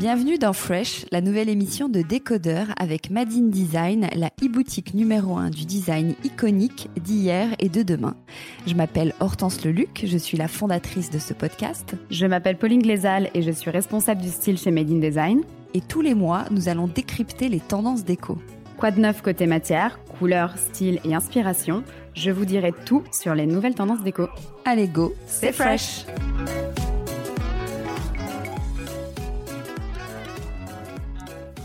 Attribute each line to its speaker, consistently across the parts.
Speaker 1: Bienvenue dans Fresh, la nouvelle émission de Décodeur avec Madine Design, la e-boutique numéro 1 du design iconique d'hier et de demain. Je m'appelle Hortense Leluc, je suis la fondatrice de ce podcast.
Speaker 2: Je m'appelle Pauline Glézal et je suis responsable du style chez Madine Design.
Speaker 1: Et tous les mois, nous allons décrypter les tendances déco.
Speaker 2: Quoi de neuf côté matière, couleur, style et inspiration? Je vous dirai tout sur les nouvelles tendances déco.
Speaker 1: Allez go, c'est fresh.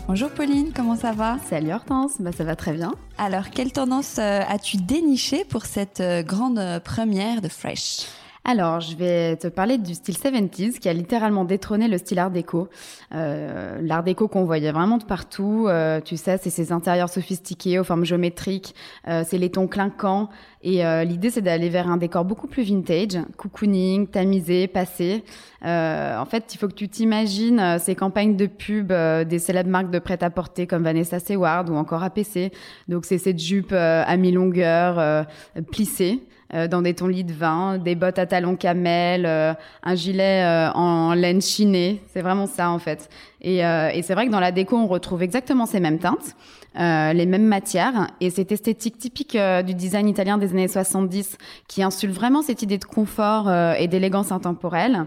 Speaker 1: Bonjour Pauline, comment ça va?
Speaker 2: Salut Hortense, bah ça va très bien.
Speaker 1: Alors, quelle tendance euh, as-tu déniché pour cette euh, grande euh, première de Fresh?
Speaker 2: Alors, je vais te parler du style 70s qui a littéralement détrôné le style art déco. Euh, l'art déco qu'on voyait vraiment de partout, euh, tu sais, c'est ces intérieurs sophistiqués aux formes géométriques, euh, c'est les tons clinquants. Et l'idée, c'est d'aller vers un décor beaucoup plus vintage, cocooning, tamisé, passé. en fait, il faut que tu t'imagines ces campagnes de pub des célèbres marques de prêt-à-porter comme Vanessa Seward ou encore APC. Donc, c'est cette jupe à mi-longueur plissée. Euh, dans des tons lits de vin, des bottes à talons camel, euh, un gilet euh, en laine chinée. C'est vraiment ça en fait. Et, et c'est vrai que dans la déco, on retrouve exactement ces mêmes teintes. les mêmes matières et cette esthétique typique du design italien des années 70 qui insulte vraiment cette idée de confort et d'élégance intemporelle.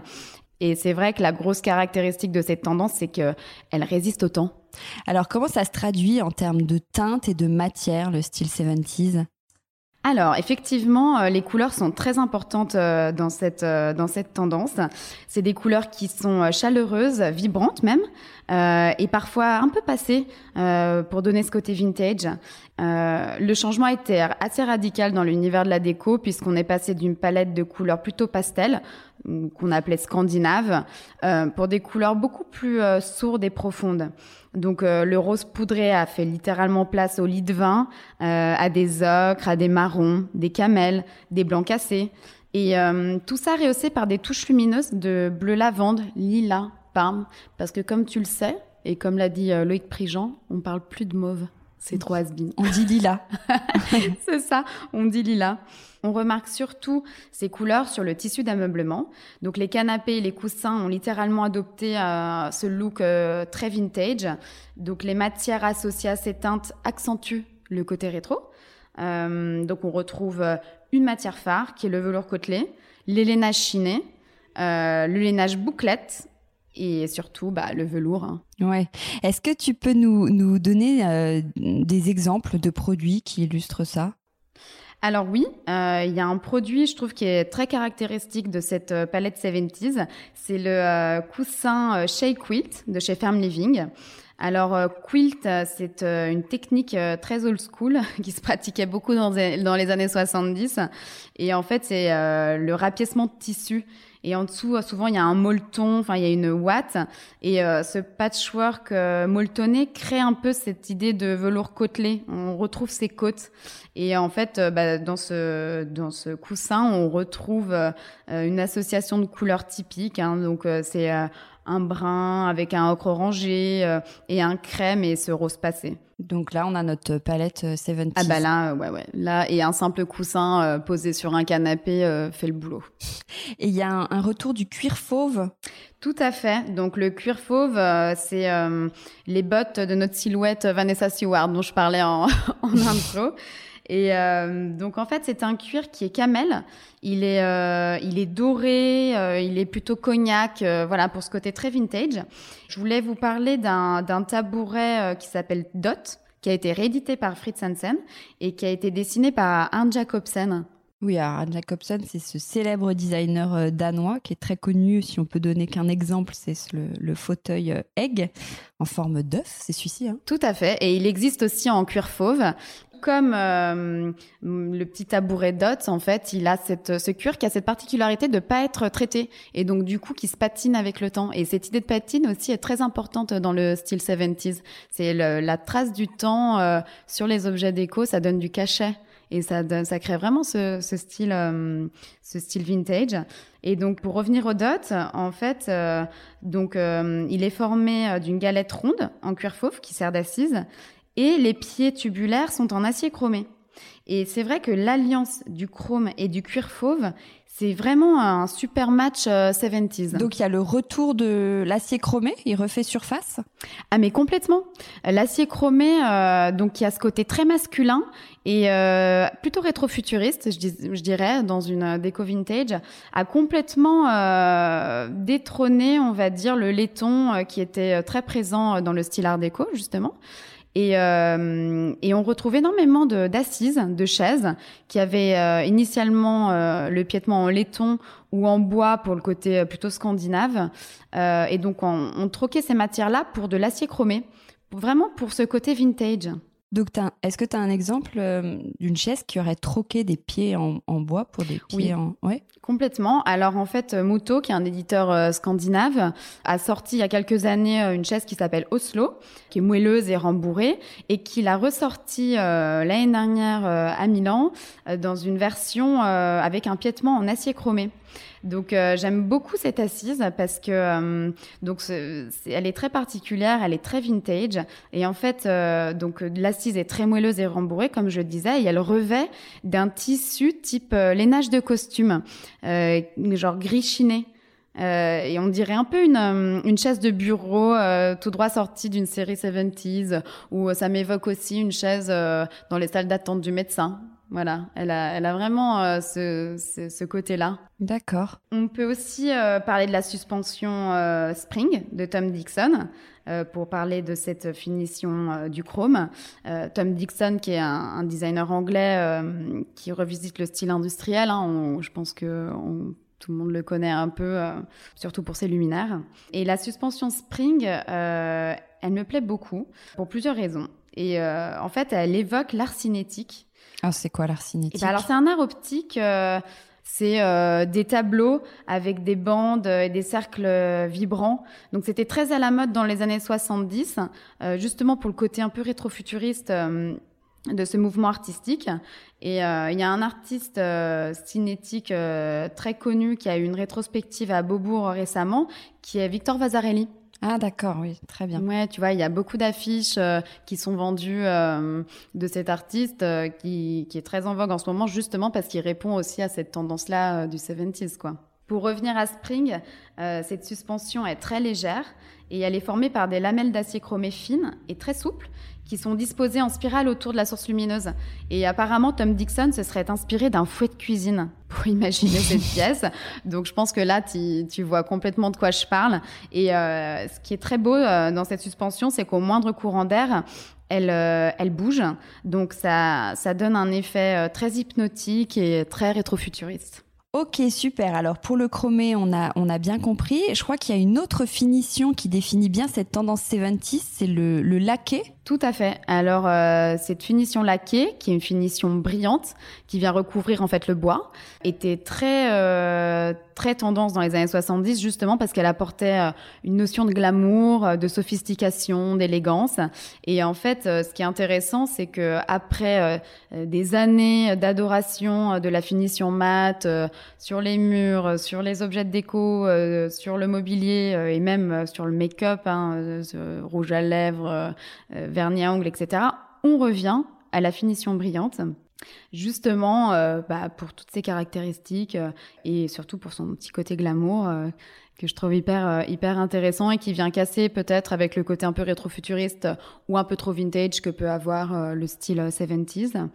Speaker 2: Et c'est vrai que la grosse caractéristique de cette tendance, c'est qu'elle résiste au temps.
Speaker 1: Alors comment ça se traduit en termes de teinte et de matière, le style 70s
Speaker 2: alors effectivement, euh, les couleurs sont très importantes euh, dans cette euh, dans cette tendance. C'est des couleurs qui sont chaleureuses, vibrantes même, et parfois un peu passées pour donner ce côté vintage. le changement a été assez radical dans l'univers de la déco puisqu'on est passé d'une palette de couleurs plutôt pastel qu'on appelait scandinave pour des couleurs beaucoup plus sourdes et profondes. Donc euh, le rose poudré a fait littéralement place au lit de vin, euh, à des ocres, à des marrons, des camels, des blancs cassés. Et euh, tout ça rehaussé par des touches lumineuses de bleu lavande, lilas, parme. Parce que comme tu le sais, et comme l'a dit Loïc Prigent, on parle plus de mauve. C'est trop has
Speaker 1: On dit lilas.
Speaker 2: C'est ça, on dit lilas. On remarque surtout ces couleurs sur le tissu d'ameublement. Donc les canapés et les coussins ont littéralement adopté euh, ce look euh, très vintage. Donc les matières associées à ces teintes accentuent le côté rétro. Euh, donc on retrouve une matière phare qui est le velours côtelé, l'élénage chiné, le lainage bouclette et surtout bah, le velours. Hein.
Speaker 1: Ouais. Est-ce que tu peux nous, nous donner des exemples de produits qui illustrent ça?
Speaker 2: Alors oui, euh, il y a un produit, je trouve, qui est très caractéristique de cette euh, palette 70s. C'est le euh, coussin Shea Quilt de chez Firm Living. Alors quilt, c'est une technique très old school qui se pratiquait beaucoup dans, dans les années 70. Et en fait, c'est le rapiècement de tissu et en dessous, euh, souvent, il y a un molleton, enfin, il y a une ouate. Et euh, ce patchwork euh, molletonné crée un peu cette idée de velours côtelé. On retrouve ses côtes. Et en fait, bah, dans, ce, dans ce coussin, on retrouve une association de couleurs typiques. Hein. Donc, c'est un brun avec un ocre orangé et un crème et ce rose passé.
Speaker 1: Donc là, on a notre palette 70.
Speaker 2: Ah bah là, ouais, ouais. Là, et un simple coussin posé sur un canapé fait le boulot.
Speaker 1: Et il y a un, retour du cuir fauve.
Speaker 2: Tout à fait. Donc le cuir fauve, c'est les bottes de notre silhouette Vanessa Seward dont je parlais en, en intro. Et euh, donc en fait, c'est un cuir qui est camel. Il est, euh, il est doré, euh, il est plutôt cognac, voilà pour ce côté très vintage. Je voulais vous parler d'un tabouret qui s'appelle Dot, qui a été réédité par Fritz Hansen et qui a été dessiné par Arne Jacobsen.
Speaker 1: Oui, Arne Jacobsen, c'est ce célèbre designer danois qui est très connu. Si on peut donner qu'un exemple, c'est le, fauteuil Egg en forme d'œuf, c'est celui-ci. Hein.
Speaker 2: Tout à fait. Et il existe aussi en cuir fauve comme euh, le petit tabouret Dot, en fait, il a ce cuir qui a cette particularité de pas être traité et donc du coup qui se patine avec le temps. Et cette idée de patine aussi est très importante dans le style 70s. C'est la trace du temps euh, sur les objets déco, ça donne du cachet et ça crée vraiment ce, ce style euh, ce style vintage et donc pour revenir au dot en fait donc il est formé d'une galette ronde en cuir fauve qui sert d'assise et les pieds tubulaires sont en acier chromé. Et c'est vrai que l'alliance du chrome et du cuir fauve, c'est vraiment un super match 70s.
Speaker 1: Euh, Donc il y a le retour de l'acier chromé, il refait surface?
Speaker 2: Ah mais complètement. L'acier chromé, euh, donc il y a ce côté très masculin et euh, plutôt rétro-futuriste, je, dirais, dans une déco vintage, a complètement détrôné, on va dire, le laiton qui était très présent dans le style art déco, justement. Et, euh, et on retrouve énormément d'assises, de, chaises, qui avaient euh, initialement euh, le piétement en laiton ou en bois pour le côté plutôt scandinave. et donc on, on troquait ces matières-là pour de l'acier chromé, vraiment pour ce côté vintage.
Speaker 1: Donc, est-ce que tu as un exemple euh, d'une chaise qui aurait troqué des pieds en, bois pour des pieds en...
Speaker 2: Ouais. Complètement. Alors, en fait, Muto, qui est un éditeur euh, scandinave, a sorti il y a quelques années euh, une chaise qui s'appelle Oslo, qui est moelleuse et rembourrée, et qu'il a ressorti l'année dernière à Milan dans une version avec un piétement en acier chromé. Donc euh, j'aime beaucoup cette assise parce que euh, donc elle est très particulière, elle est très vintage et en fait euh, donc l'assise est très moelleuse et rembourrée comme je le disais et elle revêt d'un tissu type lainage de costume, genre gris chiné. et on dirait un peu une, une chaise de bureau tout droit sortie d'une série 70s, où ça m'évoque aussi une chaise dans les salles d'attente du médecin. Voilà, elle a, elle a vraiment euh, ce, ce, côté-là.
Speaker 1: D'accord.
Speaker 2: On peut aussi euh, parler de la suspension euh, Spring de Tom Dixon pour parler de cette finition du chrome. Tom Dixon, qui est un, designer anglais qui revisite le style industriel, hein, je pense que tout le monde le connaît un peu, surtout pour ses luminaires. Et la suspension Spring, elle me plaît beaucoup pour plusieurs raisons. Et en fait, elle évoque l'art cinétique
Speaker 1: ah, c'est quoi l'art cinétique
Speaker 2: ben Alors, c'est un art optique. Euh, c'est euh, des tableaux avec des bandes et des cercles vibrants. Donc c'était très à la mode dans les années 70, euh, justement pour le côté un peu rétrofuturiste de ce mouvement artistique. Et il y a un artiste cinétique très connu qui a eu une rétrospective à Beaubourg récemment, qui est Victor Vasarely.
Speaker 1: Ah d'accord, oui, très bien.
Speaker 2: Ouais, tu vois, il y a beaucoup d'affiches euh, qui sont vendues euh, de cet artiste euh, qui, qui est très en vogue en ce moment, justement parce qu'il répond aussi à cette tendance-là du 70s, quoi. Pour revenir à Spring, cette suspension est très légère et elle est formée par des lamelles d'acier chromé fines et très souples qui sont disposées en spirale autour de la source lumineuse. Et apparemment, Tom Dixon se serait inspiré d'un fouet de cuisine pour imaginer cette pièce. Donc, je pense que là, tu, tu vois complètement de quoi je parle. Et euh, ce qui est très beau euh, dans cette suspension, c'est qu'au moindre courant d'air, elle, euh, elle bouge. Donc, ça, ça donne un effet très hypnotique et très rétrofuturiste.
Speaker 1: Ok, super. Alors pour le chromé, on a, on a bien compris. Je crois qu'il y a une autre finition qui définit bien cette tendance 70, c'est le, le laqué.
Speaker 2: Tout à fait. Alors euh, cette finition laquée, qui est une finition brillante, qui vient recouvrir en fait le bois, était très euh, très tendance dans les années 70 justement parce qu'elle apportait une notion de glamour, de sophistication, d'élégance. Et en fait, ce qui est intéressant, c'est que après des années d'adoration de la finition mate sur les murs, sur les objets de déco, sur le mobilier et même sur le make-up, hein, rouge à lèvres, vernis à ongles, etc. On revient à la finition brillante justement euh, bah, pour toutes ces caractéristiques euh, et surtout pour son petit côté glamour euh, que je trouve hyper hyper intéressant et qui vient casser peut-être avec le côté un peu rétro-futuriste ou un peu trop vintage que peut avoir le style 70s.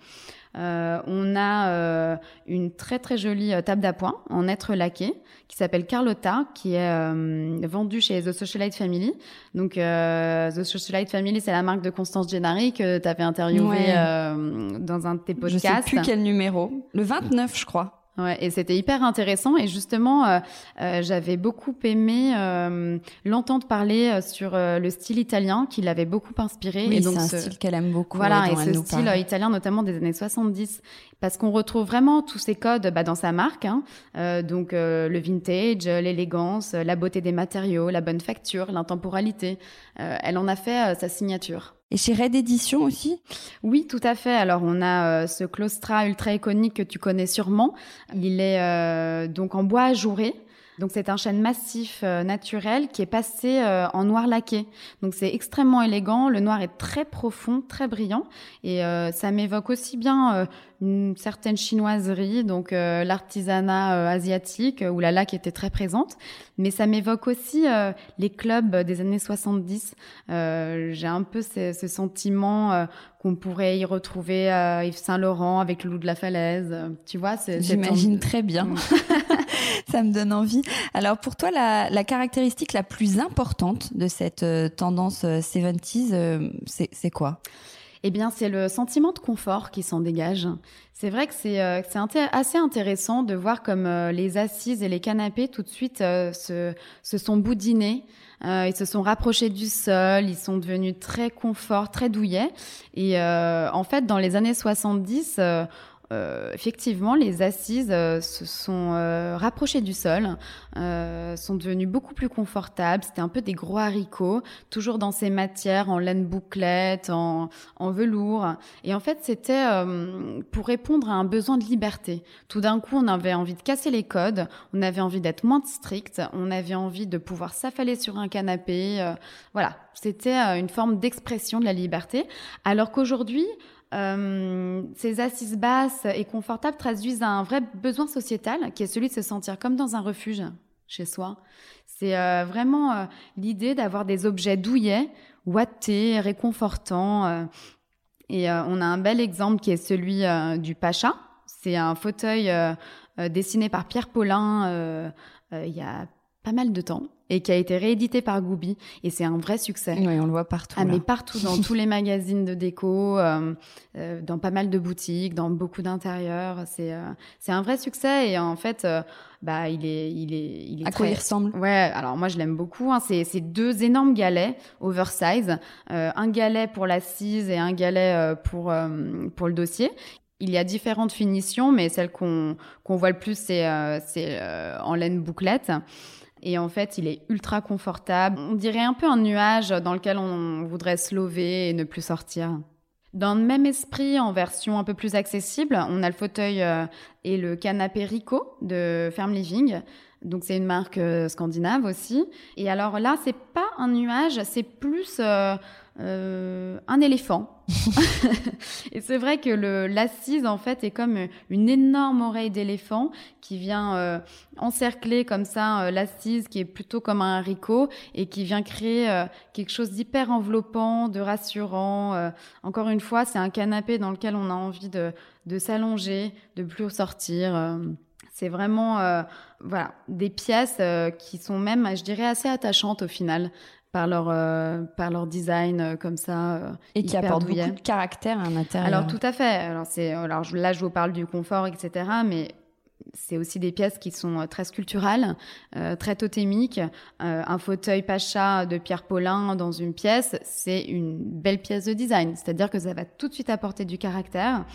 Speaker 2: Euh, on a euh, une très très jolie euh, table d'appoint en être laqué qui s'appelle Carlotta, qui est vendue chez The Socialite Family. Donc The Socialite Family, c'est la marque de Constance Gennari que tu avais interviewé dans un de tes podcasts. Je
Speaker 1: sais plus quel numéro. Le 29, je crois.
Speaker 2: Ouais, et c'était hyper intéressant. Et justement, euh, euh, j'avais beaucoup aimé euh, l'entendre parler sur le style italien qui l'avait beaucoup inspiré.
Speaker 1: Oui, c'est un style qu'elle aime beaucoup.
Speaker 2: Voilà, et ce style italien, notamment des années 70, parce qu'on retrouve vraiment tous ces codes bah, dans sa marque. Hein. donc le vintage, l'élégance, la beauté des matériaux, la bonne facture, l'intemporalité. elle en a fait sa signature.
Speaker 1: Et chez Red Edition aussi?
Speaker 2: Oui, tout à fait. Alors on a euh, ce Claustra ultra iconique que tu connais sûrement. Il est euh, donc en bois ajouré. Donc c'est un chêne massif euh, naturel qui est passé en noir laqué. Donc c'est extrêmement élégant. Le noir est très profond, très brillant, et ça m'évoque aussi bien une certaine chinoiserie, donc euh, l'artisanat euh, asiatique où la laque était très présente, mais ça m'évoque aussi euh, les clubs des années 70. J'ai un peu ce, ce sentiment qu'on pourrait y retrouver à Yves Saint Laurent avec le loup de la falaise. Tu vois,
Speaker 1: j'imagine très bien. Mm. ça me donne envie. Alors pour toi, la, la caractéristique la plus importante de cette tendance 70s, c'est quoi?
Speaker 2: Eh bien, c'est le sentiment de confort qui s'en dégage. C'est vrai que c'est euh, assez intéressant de voir comme euh, les assises et les canapés tout de suite euh, se, se, sont boudinés. ils se sont rapprochés du sol, ils sont devenus très confort, très douillets. Et en fait, dans les années 70, euh, effectivement, les assises euh, se sont euh, rapprochées du sol, sont devenues beaucoup plus confortables. C'était un peu des gros haricots, toujours dans ces matières en laine bouclette, en, en velours. Et en fait, c'était pour répondre à un besoin de liberté. Tout d'un coup, on avait envie de casser les codes, on avait envie d'être moins strict, on avait envie de pouvoir s'affaler sur un canapé. voilà, c'était une forme d'expression de la liberté. Alors qu'aujourd'hui, euh, ces assises basses et confortables traduisent un vrai besoin sociétal qui est celui de se sentir comme dans un refuge chez soi. C'est euh, vraiment euh, l'idée d'avoir des objets douillets, ouatés, réconfortants. et on a un bel exemple qui est celui du Pacha. C'est un fauteuil dessiné par Pierre Paulin il y a pas mal de temps et qui a été réédité par Gooby et c'est un vrai succès.
Speaker 1: Oui, on le voit partout.
Speaker 2: Ah, mais partout dans tous les magazines de déco, euh, euh, dans pas mal de boutiques, dans beaucoup d'intérieurs, c'est euh, c'est un vrai succès et en fait euh, bah il est il est il est
Speaker 1: à quoi il ressemble?
Speaker 2: Ouais, alors moi je l'aime beaucoup hein, c'est c'est deux énormes galets oversize, un galet pour l'assise et un galet pour pour le dossier. Il y a différentes finitions, mais celle qu'on qu'on voit le plus, c'est c'est en laine bouclette. Et en fait, il est ultra confortable. On dirait un peu un nuage dans lequel on voudrait se lever et ne plus sortir. Dans le même esprit, en version un peu plus accessible, on a le fauteuil euh, et le canapé Rico de Ferme Living. Donc c'est une marque euh, scandinave aussi. Et alors là, c'est pas un nuage, c'est plus euh, euh, un éléphant. et c'est vrai que le l'assise en fait est comme une énorme oreille d'éléphant qui vient encercler comme ça l'assise qui est plutôt comme un haricot et qui vient créer quelque chose d'hyper enveloppant, de rassurant. encore une fois, c'est un canapé dans lequel on a envie de de s'allonger, de plus sortir. C'est vraiment voilà des pièces qui sont même, je dirais, assez attachantes au final par leur euh, par leur design euh, comme ça euh,
Speaker 1: et qui apportent beaucoup de caractère à l'intérieur.
Speaker 2: Alors tout à fait. Alors alors là je vous parle du confort etc. Mais c'est aussi des pièces qui sont très sculpturales, très totémiques. un fauteuil Pacha de Pierre Paulin dans une pièce, c'est une belle pièce de design. C'est-à-dire que ça va tout de suite apporter du caractère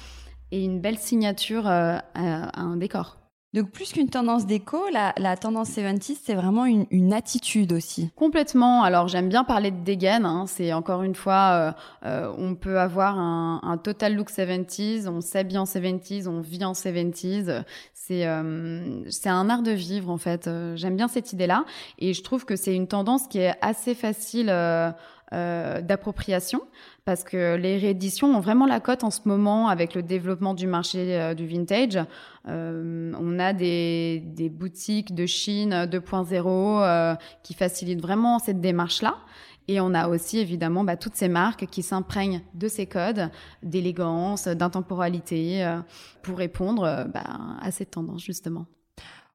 Speaker 2: et une belle signature à un décor.
Speaker 1: Donc plus qu'une tendance déco, la, la tendance 70 c'est vraiment une, une, attitude aussi.
Speaker 2: Complètement. Alors j'aime bien parler de dégaine. Hein. C'est encore une fois, euh, euh, on peut avoir un, un, total look 70s, on s'habille en 70s, on vit en 70s. C'est euh, c'est un art de vivre en fait. Euh, j'aime bien cette idée-là et je trouve que c'est une tendance qui est assez facile euh, euh, d'appropriation parce que les rééditions ont vraiment la cote en ce moment avec le développement du marché euh, du vintage. Euh, on a des, des, boutiques de Chine 2.0 euh, qui facilitent vraiment cette démarche-là. Et on a aussi évidemment bah, toutes ces marques qui s'imprègnent de ces codes d'élégance, d'intemporalité euh, pour répondre bah, à cette tendance justement.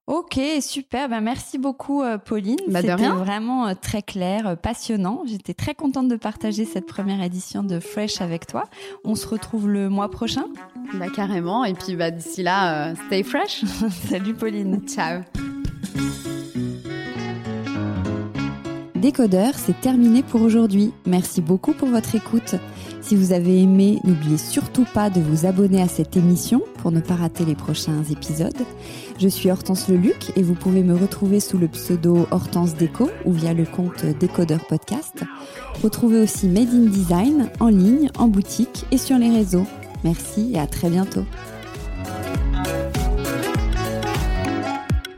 Speaker 1: Ok, super. Ben, merci beaucoup, euh, Pauline.
Speaker 2: Bah,
Speaker 1: C'était vraiment euh, très clair, euh, passionnant. J'étais très contente de partager cette première édition de Fresh avec toi. On se retrouve le mois prochain.
Speaker 2: Bah, carrément. Et puis, bah, d'ici là, stay fresh.
Speaker 1: Salut, Pauline.
Speaker 2: Ciao.
Speaker 1: Décodeur, c'est terminé pour aujourd'hui. Merci beaucoup pour votre écoute. Si vous avez aimé, n'oubliez surtout pas de vous abonner à cette émission pour ne pas rater les prochains épisodes. Je suis Hortense Leluc et vous pouvez me retrouver sous le pseudo Hortense Déco ou via le compte Décodeur Podcast. Retrouvez aussi Made in Design en ligne, en boutique et sur les réseaux. Merci et à très bientôt.